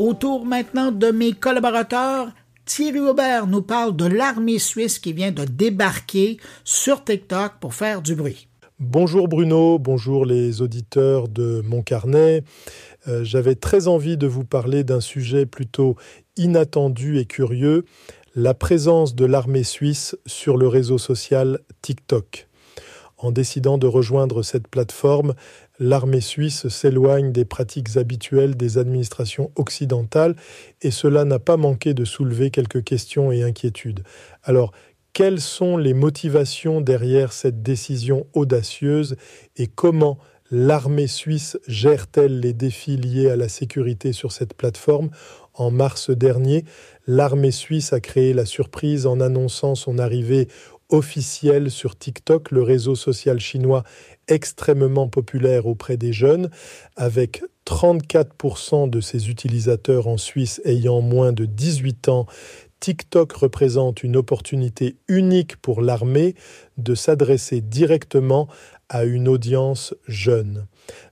Autour maintenant de mes collaborateurs, Thierry Aubert nous parle de l'armée suisse qui vient de débarquer sur TikTok pour faire du bruit. Bonjour Bruno, bonjour les auditeurs de mon carnet. Euh, j'avais très envie de vous parler d'un sujet plutôt inattendu et curieux, la présence de l'armée suisse sur le réseau social TikTok. En décidant de rejoindre cette plateforme, l'armée suisse s'éloigne des pratiques habituelles des administrations occidentales et cela n'a pas manqué de soulever quelques questions et inquiétudes. Alors, quelles sont les motivations derrière cette décision audacieuse et comment l'armée suisse gère-t-elle les défis liés à la sécurité sur cette plateforme? En mars dernier, l'armée suisse a créé la surprise en annonçant son arrivée officielle sur TikTok, le réseau social chinois extrêmement populaire auprès des jeunes, avec 34% de ses utilisateurs en Suisse ayant moins de 18 ans, TikTok représente une opportunité unique pour l'armée de s'adresser directement à une audience jeune.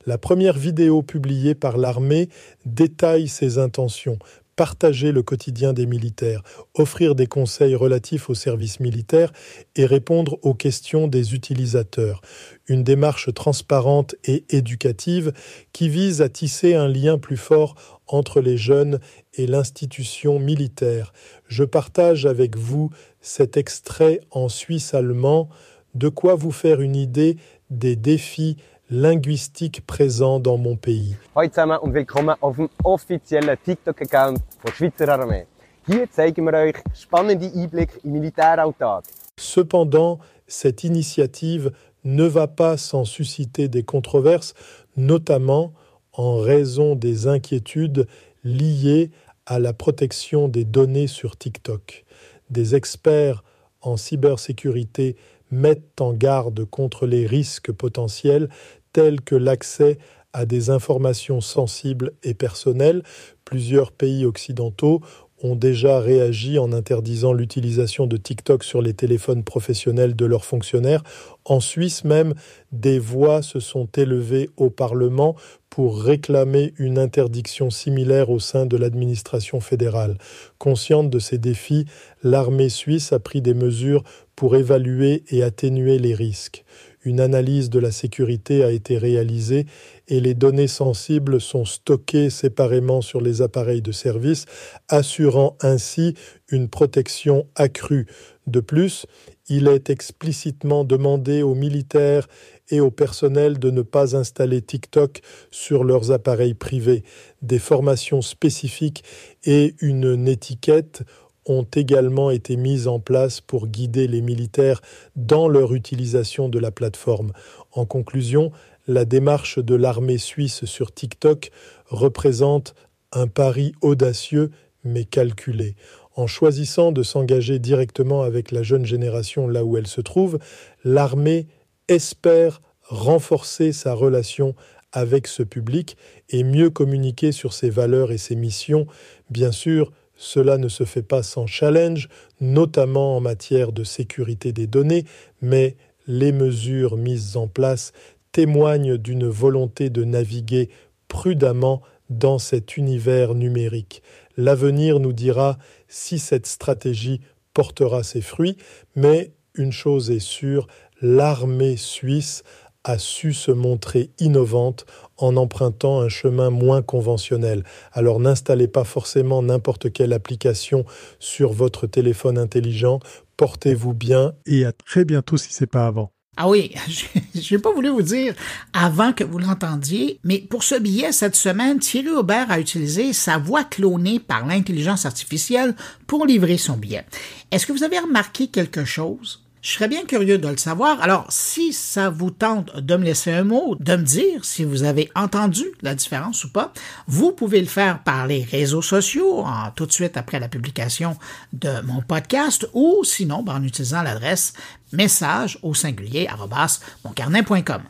La première vidéo publiée par l'armée détaille ses intentions, partager le quotidien des militaires, offrir des conseils relatifs au service militaire et répondre aux questions des utilisateurs. Une démarche transparente et éducative qui vise à tisser un lien plus fort entre les jeunes et l'institution militaire. Je partage avec vous cet extrait en suisse allemand, de quoi vous faire une idée des défis linguistiques présents dans mon pays. Hallo zusammen und willkommen auf dem offiziellen TikTok-Account der Schweizer Armee. Hier zeigen wir euch spannende Einblicke im Militäralltag. Cependant, cette initiative ne va pas sans susciter des controverses, notamment en raison des inquiétudes liées à la protection des données sur TikTok. Des experts en cybersécurité mettent en garde contre les risques potentiels tels que l'accès à des informations sensibles et personnelles. Plusieurs pays occidentaux ont déjà réagi en interdisant l'utilisation de TikTok sur les téléphones professionnels de leurs fonctionnaires. En Suisse même, des voix se sont élevées au Parlement pour réclamer une interdiction similaire au sein de l'administration fédérale. Consciente de ces défis, l'armée suisse a pris des mesures pour évaluer et atténuer les risques. Une analyse de la sécurité a été réalisée et les données sensibles sont stockées séparément sur les appareils de service, assurant ainsi une protection accrue. De plus, il est explicitement demandé aux militaires et au personnel de ne pas installer TikTok sur leurs appareils privés. Des formations spécifiques et une étiquette ont également été mises en place pour guider les militaires dans leur utilisation de la plateforme. En conclusion, la démarche de l'armée suisse sur TikTok représente un pari audacieux mais calculé. En choisissant de s'engager directement avec la jeune génération là où elle se trouve, l'armée espère renforcer sa relation avec ce public et mieux communiquer sur ses valeurs et ses missions. Bien sûr, cela ne se fait pas sans challenge, notamment en matière de sécurité des données, mais les mesures mises en place témoignent d'une volonté de naviguer prudemment dans cet univers numérique. L'avenir nous dira si cette stratégie portera ses fruits, mais une chose est sûre, l'armée suisse a su se montrer innovante en empruntant un chemin moins conventionnel. Alors n'installez pas forcément n'importe quelle application sur votre téléphone intelligent, portez-vous bien et à très bientôt si c'est pas avant. Ah oui, je n'ai pas voulu vous dire avant que vous l'entendiez, mais pour ce billet cette semaine, Thierry Aubert a utilisé sa voix clonée par l'intelligence artificielle pour livrer son billet. Est-ce que vous avez remarqué quelque chose? Je serais bien curieux de le savoir. Alors, si ça vous tente de me laisser un mot, de me dire si vous avez entendu la différence ou pas, vous pouvez le faire par les réseaux sociaux, tout de suite après la publication de mon podcast, ou sinon ben, en utilisant l'adresse message au singulier moncarnet.com.